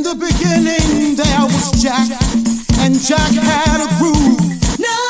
In the beginning there was Jack, and Jack had a groove. No,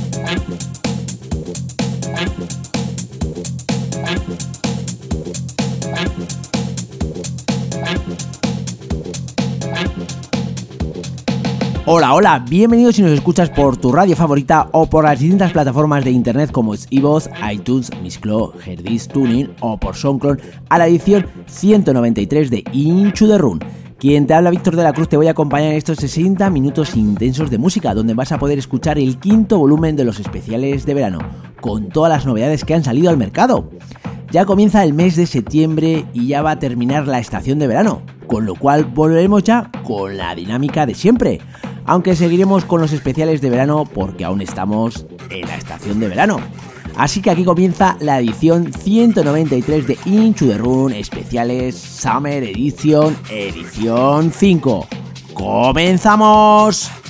Hola, hola, bienvenidos si nos escuchas por tu radio favorita o por las distintas plataformas de internet como es iVoox, iTunes, Mixcloud, Herdis, Tuning o por SoundCloud a la edición 193 de Into the Run. Quien te habla Víctor de la Cruz te voy a acompañar en estos 60 minutos intensos de música donde vas a poder escuchar el quinto volumen de los especiales de verano con todas las novedades que han salido al mercado. Ya comienza el mes de septiembre y ya va a terminar la estación de verano, con lo cual volveremos ya con la dinámica de siempre. Aunque seguiremos con los especiales de verano porque aún estamos en la estación de verano. Así que aquí comienza la edición 193 de Into the Run especiales Summer Edition edición 5. ¡Comenzamos!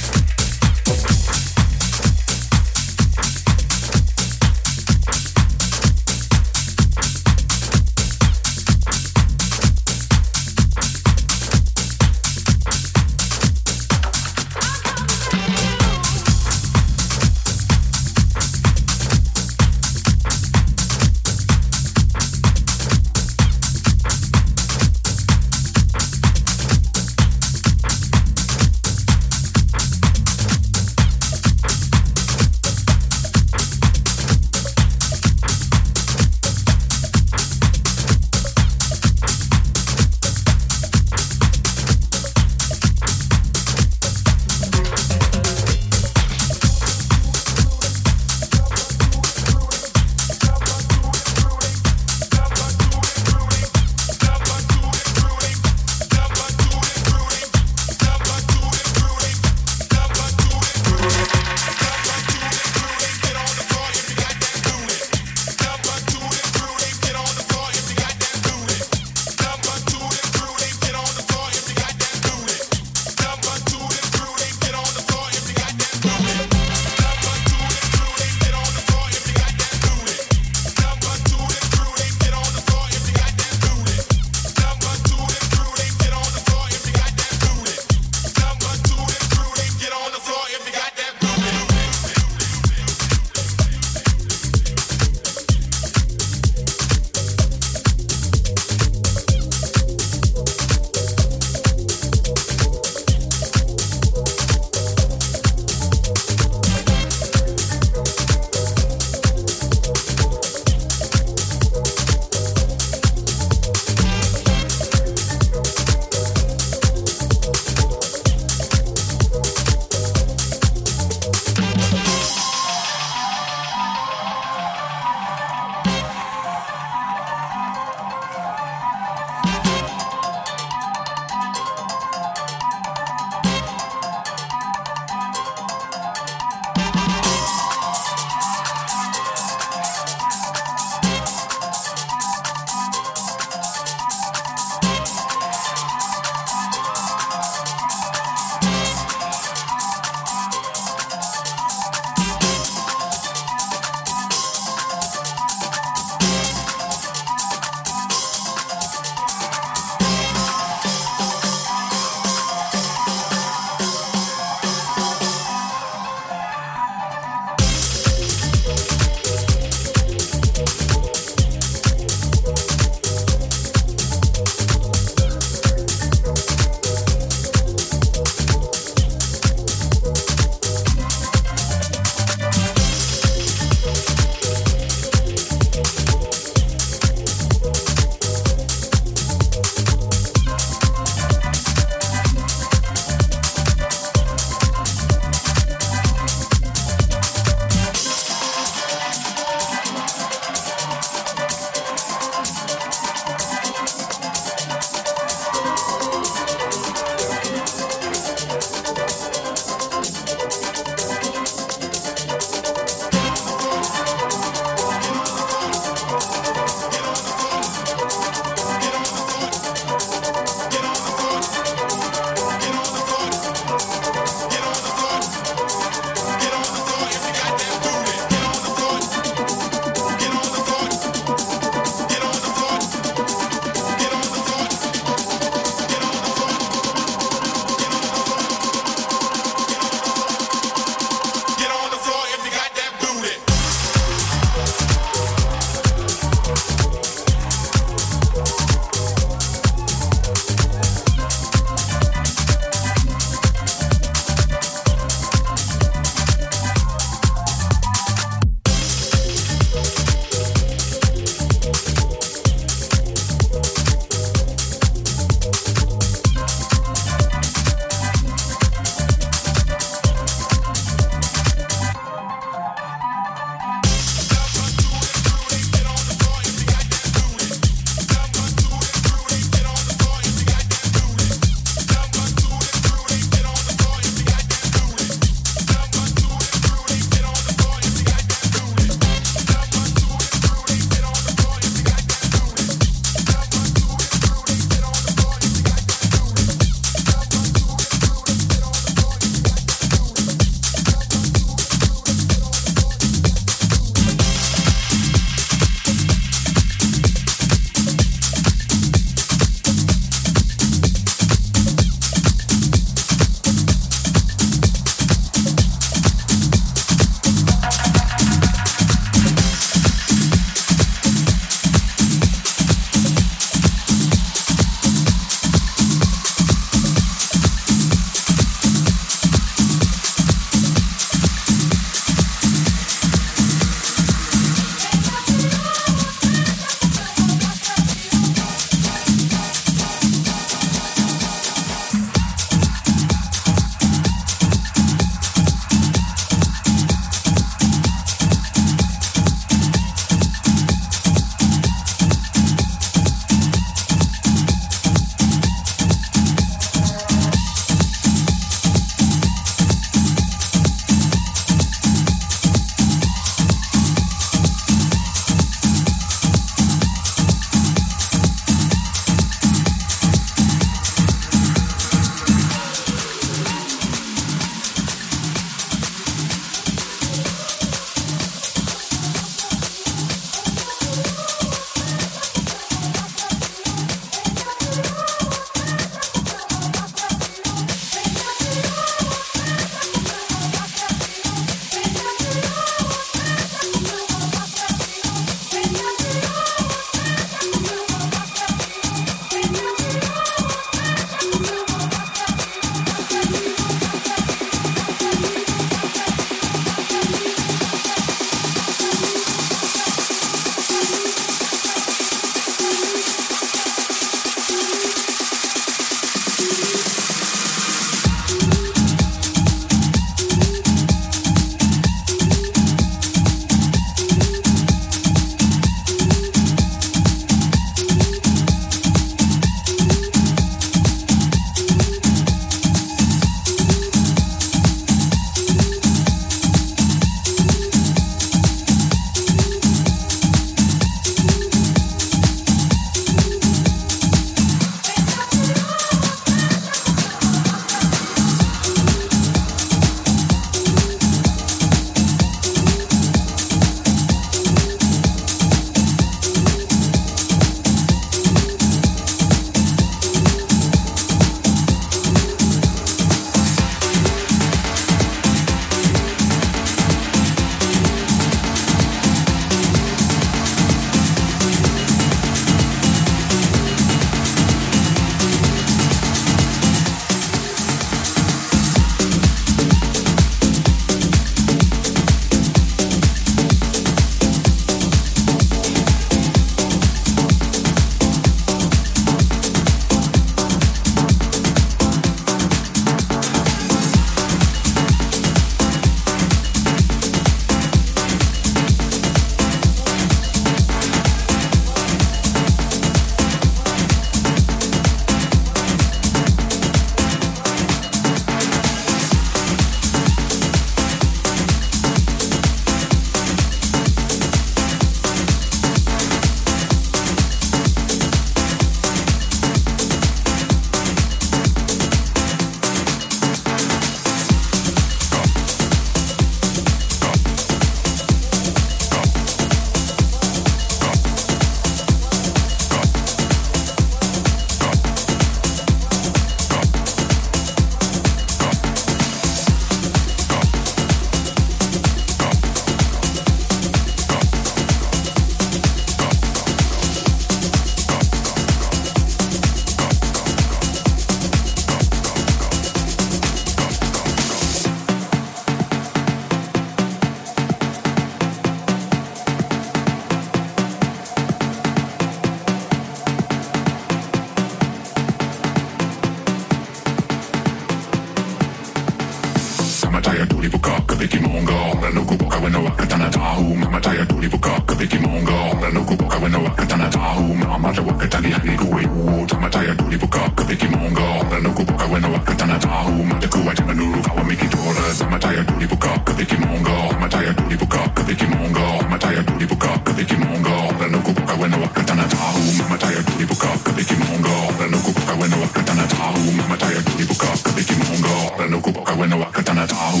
Kabiki mongo Rano kuboka wena wakatana tahu Mama taya tuli buka kabiki mongo Rano kuboka wena wakatana tahu Mama taya wakatali hani kuwe Tama taya tuli buka kabiki mongo Rano kuboka wena wakatana tahu Mata kuwa jama nuru kawa miki tora Tama taya tuli buka kabiki mongo Mama taya tuli buka kabiki mongo Mama taya tuli buka kabiki mongo Rano kuboka wena wakatana tahu Mama taya tuli buka kabiki mongo Rano kuboka wena wakatana tahu Mama taya tuli buka kabiki mongo Rano kuboka wena wakatana tahu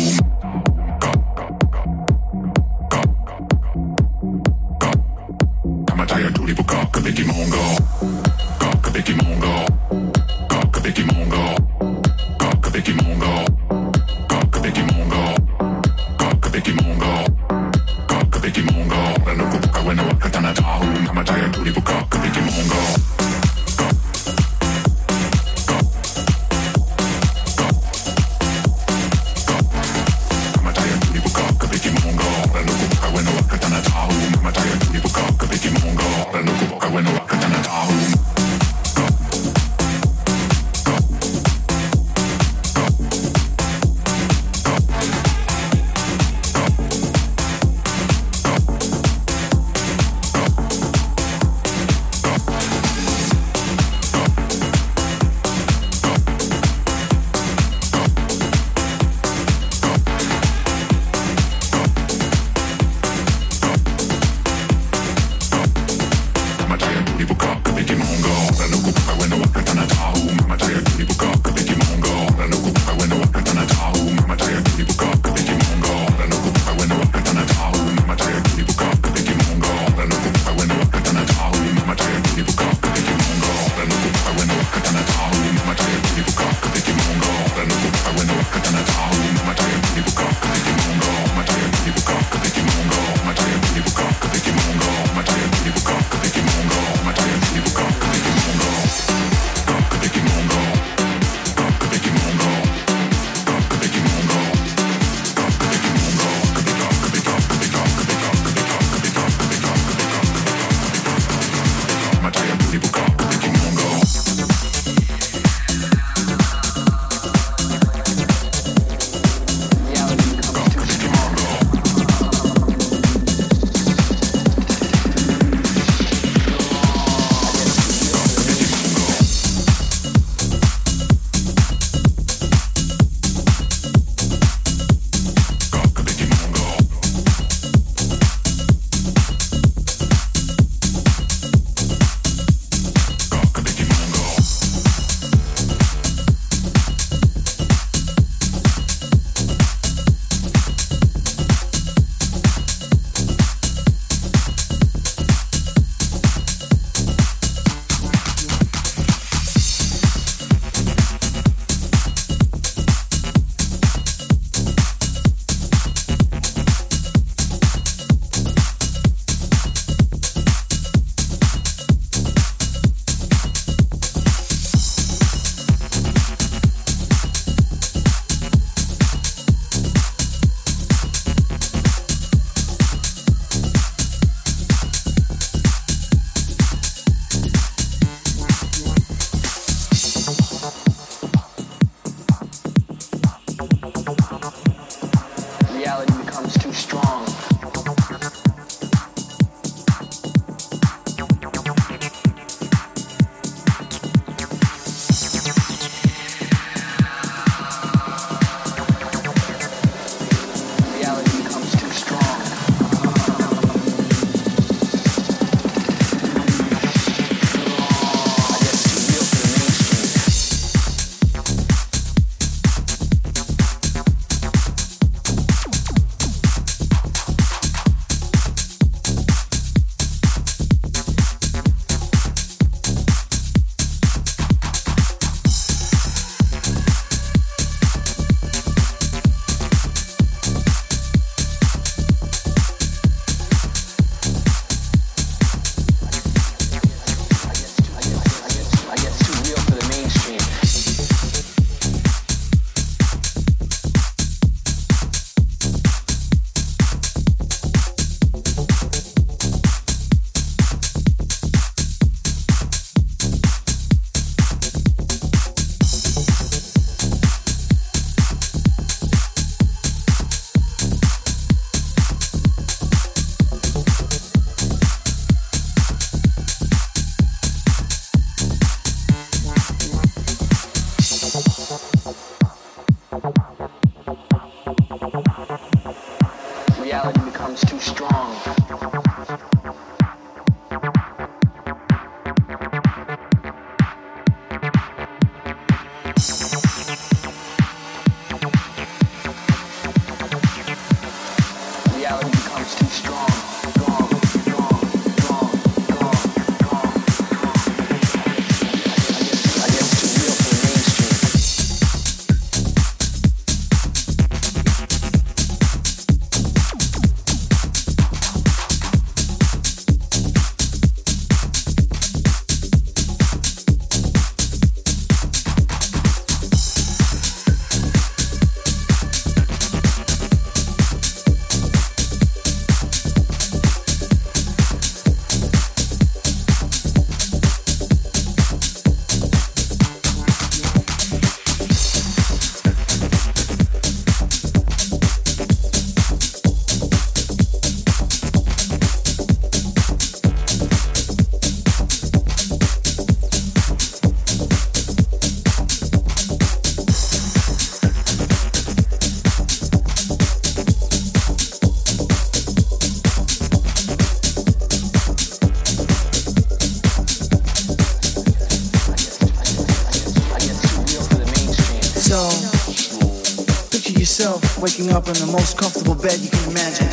waking up in the most comfortable bed you can imagine.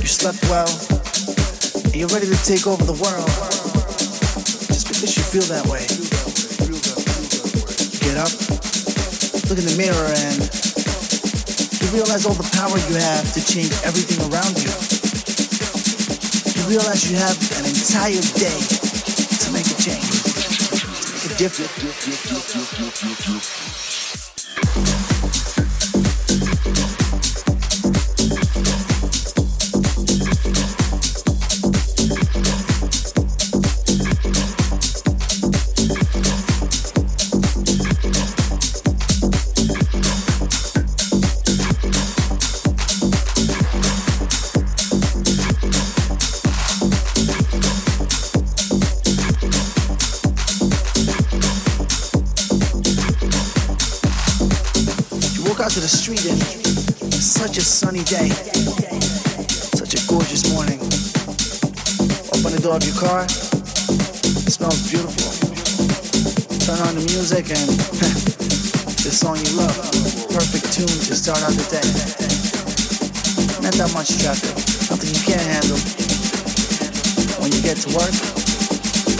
You slept well, and you're ready to take over the world. Just because you feel that way. You get up, look in the mirror, and you realize all the power you have to change everything around you. You realize you have an entire day to make a change, make a difference. To the street and such a sunny day, such a gorgeous morning. Open the door of your car, it smells beautiful. Turn on the music and the song you love, perfect tune to start out the day. Not that much traffic, nothing you can't handle. When you get to work,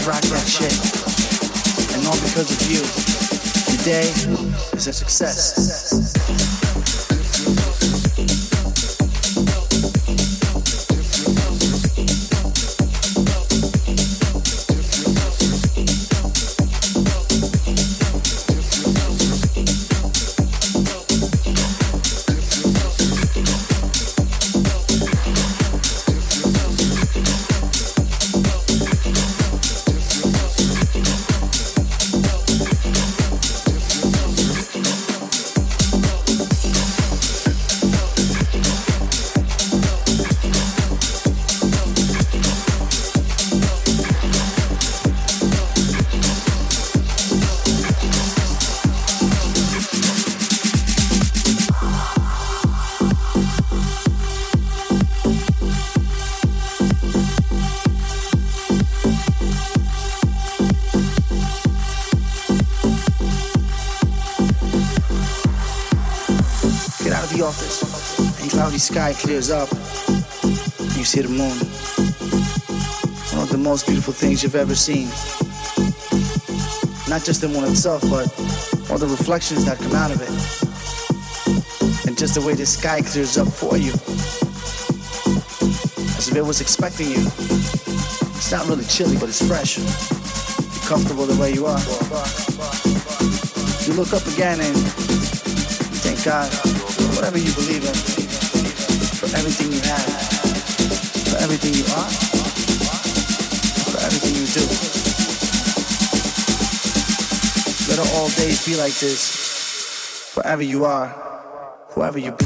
rock that shit. And all because of you. Day is a success. Sky clears up, you see the moon. One of the most beautiful things you've ever seen. Not just the moon itself, but all the reflections that come out of it. And just the way the sky clears up for you. As if it was expecting you. It's not really chilly, but it's fresh. You're comfortable the way you are. You look up again and thank God, whatever you believe in everything you have, for everything you are, for everything you do. Let all days be like this, wherever you are, whoever you be.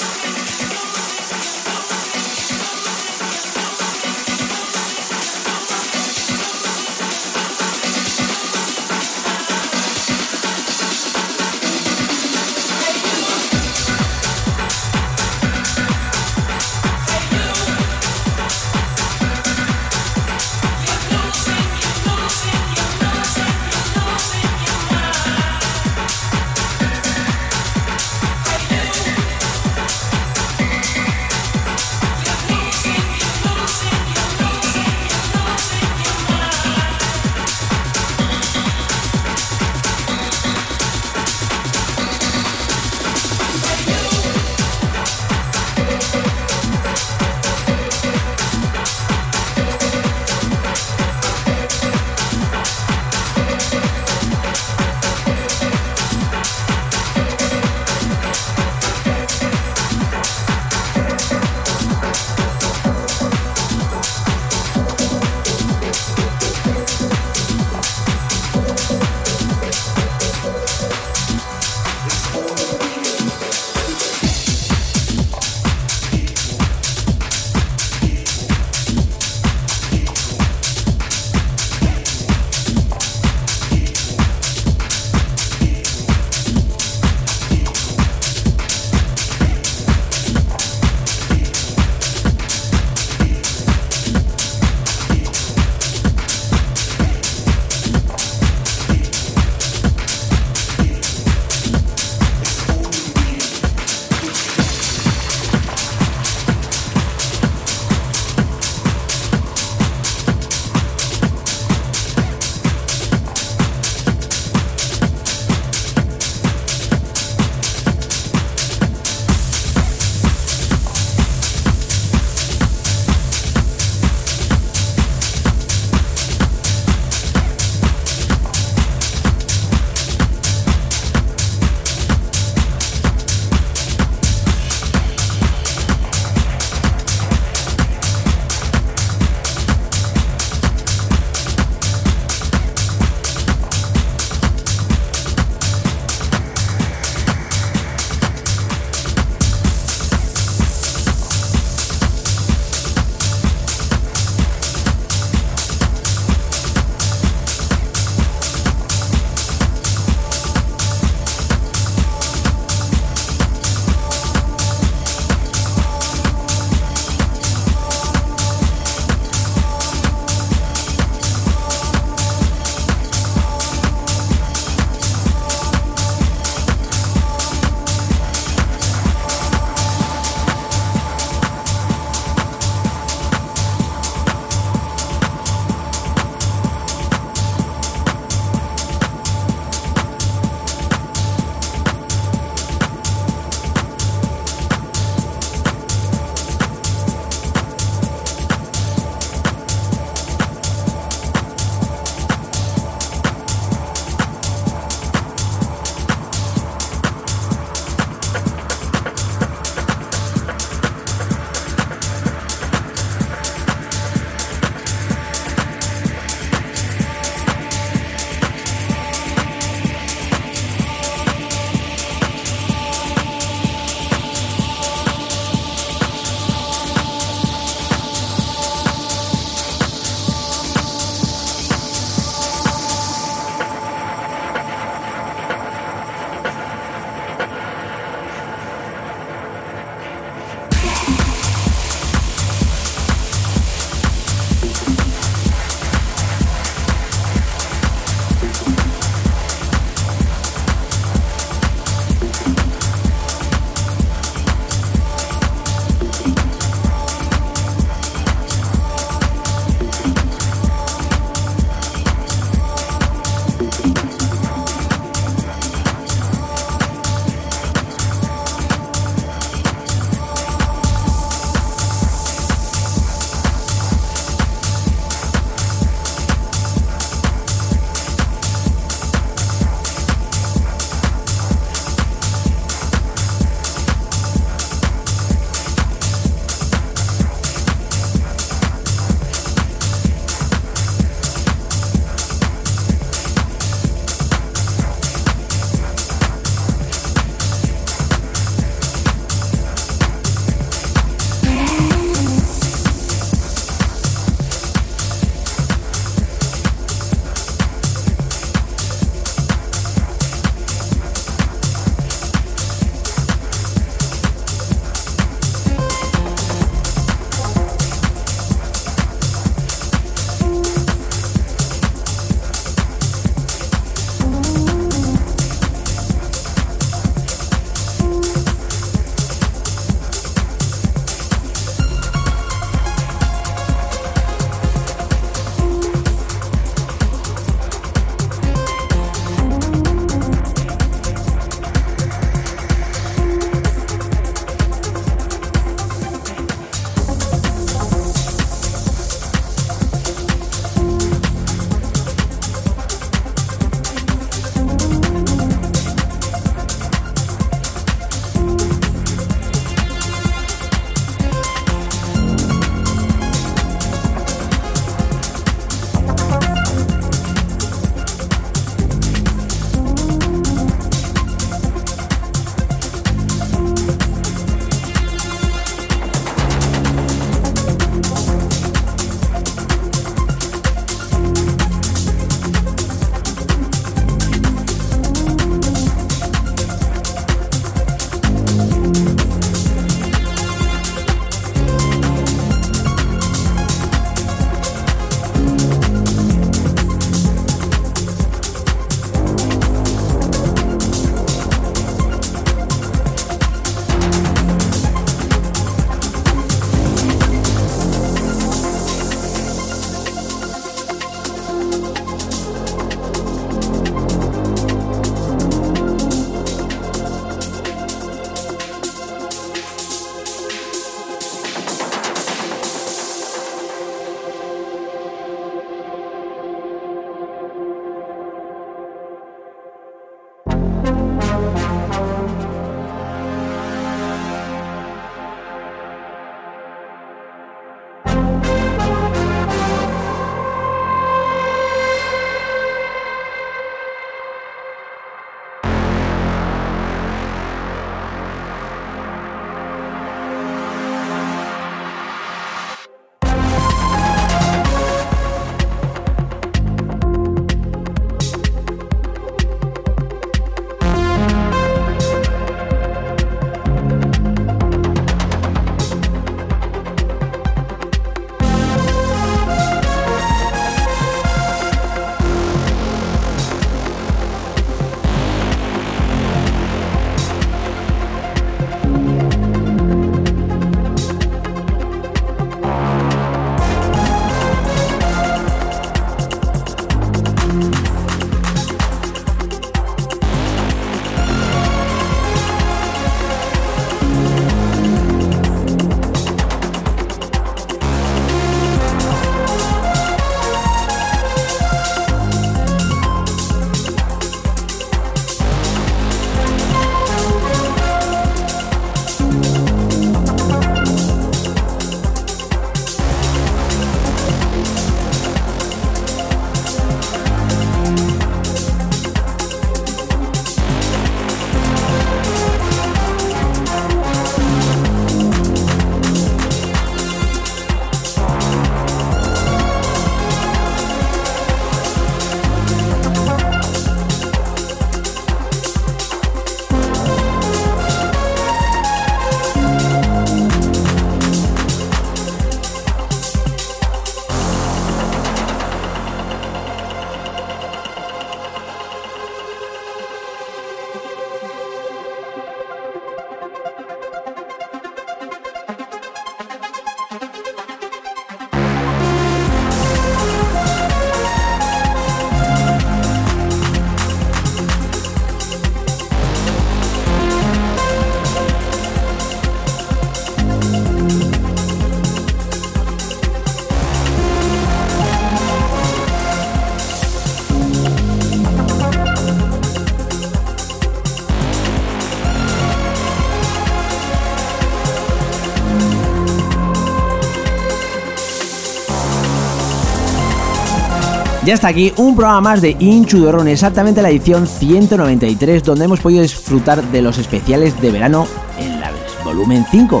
Ya está aquí un programa más de Inchu de Ron, exactamente la edición 193, donde hemos podido disfrutar de los especiales de verano en la volumen 5.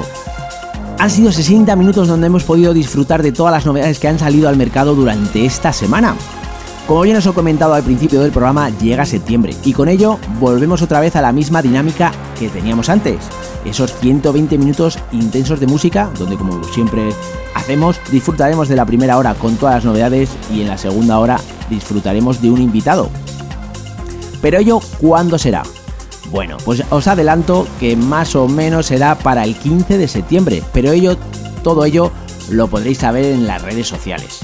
Han sido 60 minutos donde hemos podido disfrutar de todas las novedades que han salido al mercado durante esta semana. Como bien os he comentado al principio del programa, llega septiembre y con ello volvemos otra vez a la misma dinámica que teníamos antes. Esos 120 minutos intensos de música, donde como siempre hacemos, disfrutaremos de la primera hora con todas las novedades y en la segunda hora disfrutaremos de un invitado. Pero ello, ¿cuándo será? Bueno, pues os adelanto que más o menos será para el 15 de septiembre, pero ello, todo ello lo podréis saber en las redes sociales.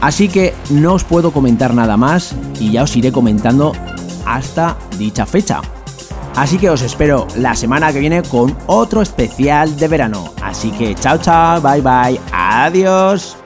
Así que no os puedo comentar nada más y ya os iré comentando hasta dicha fecha. Así que os espero la semana que viene con otro especial de verano. Así que chao chao, bye bye, adiós.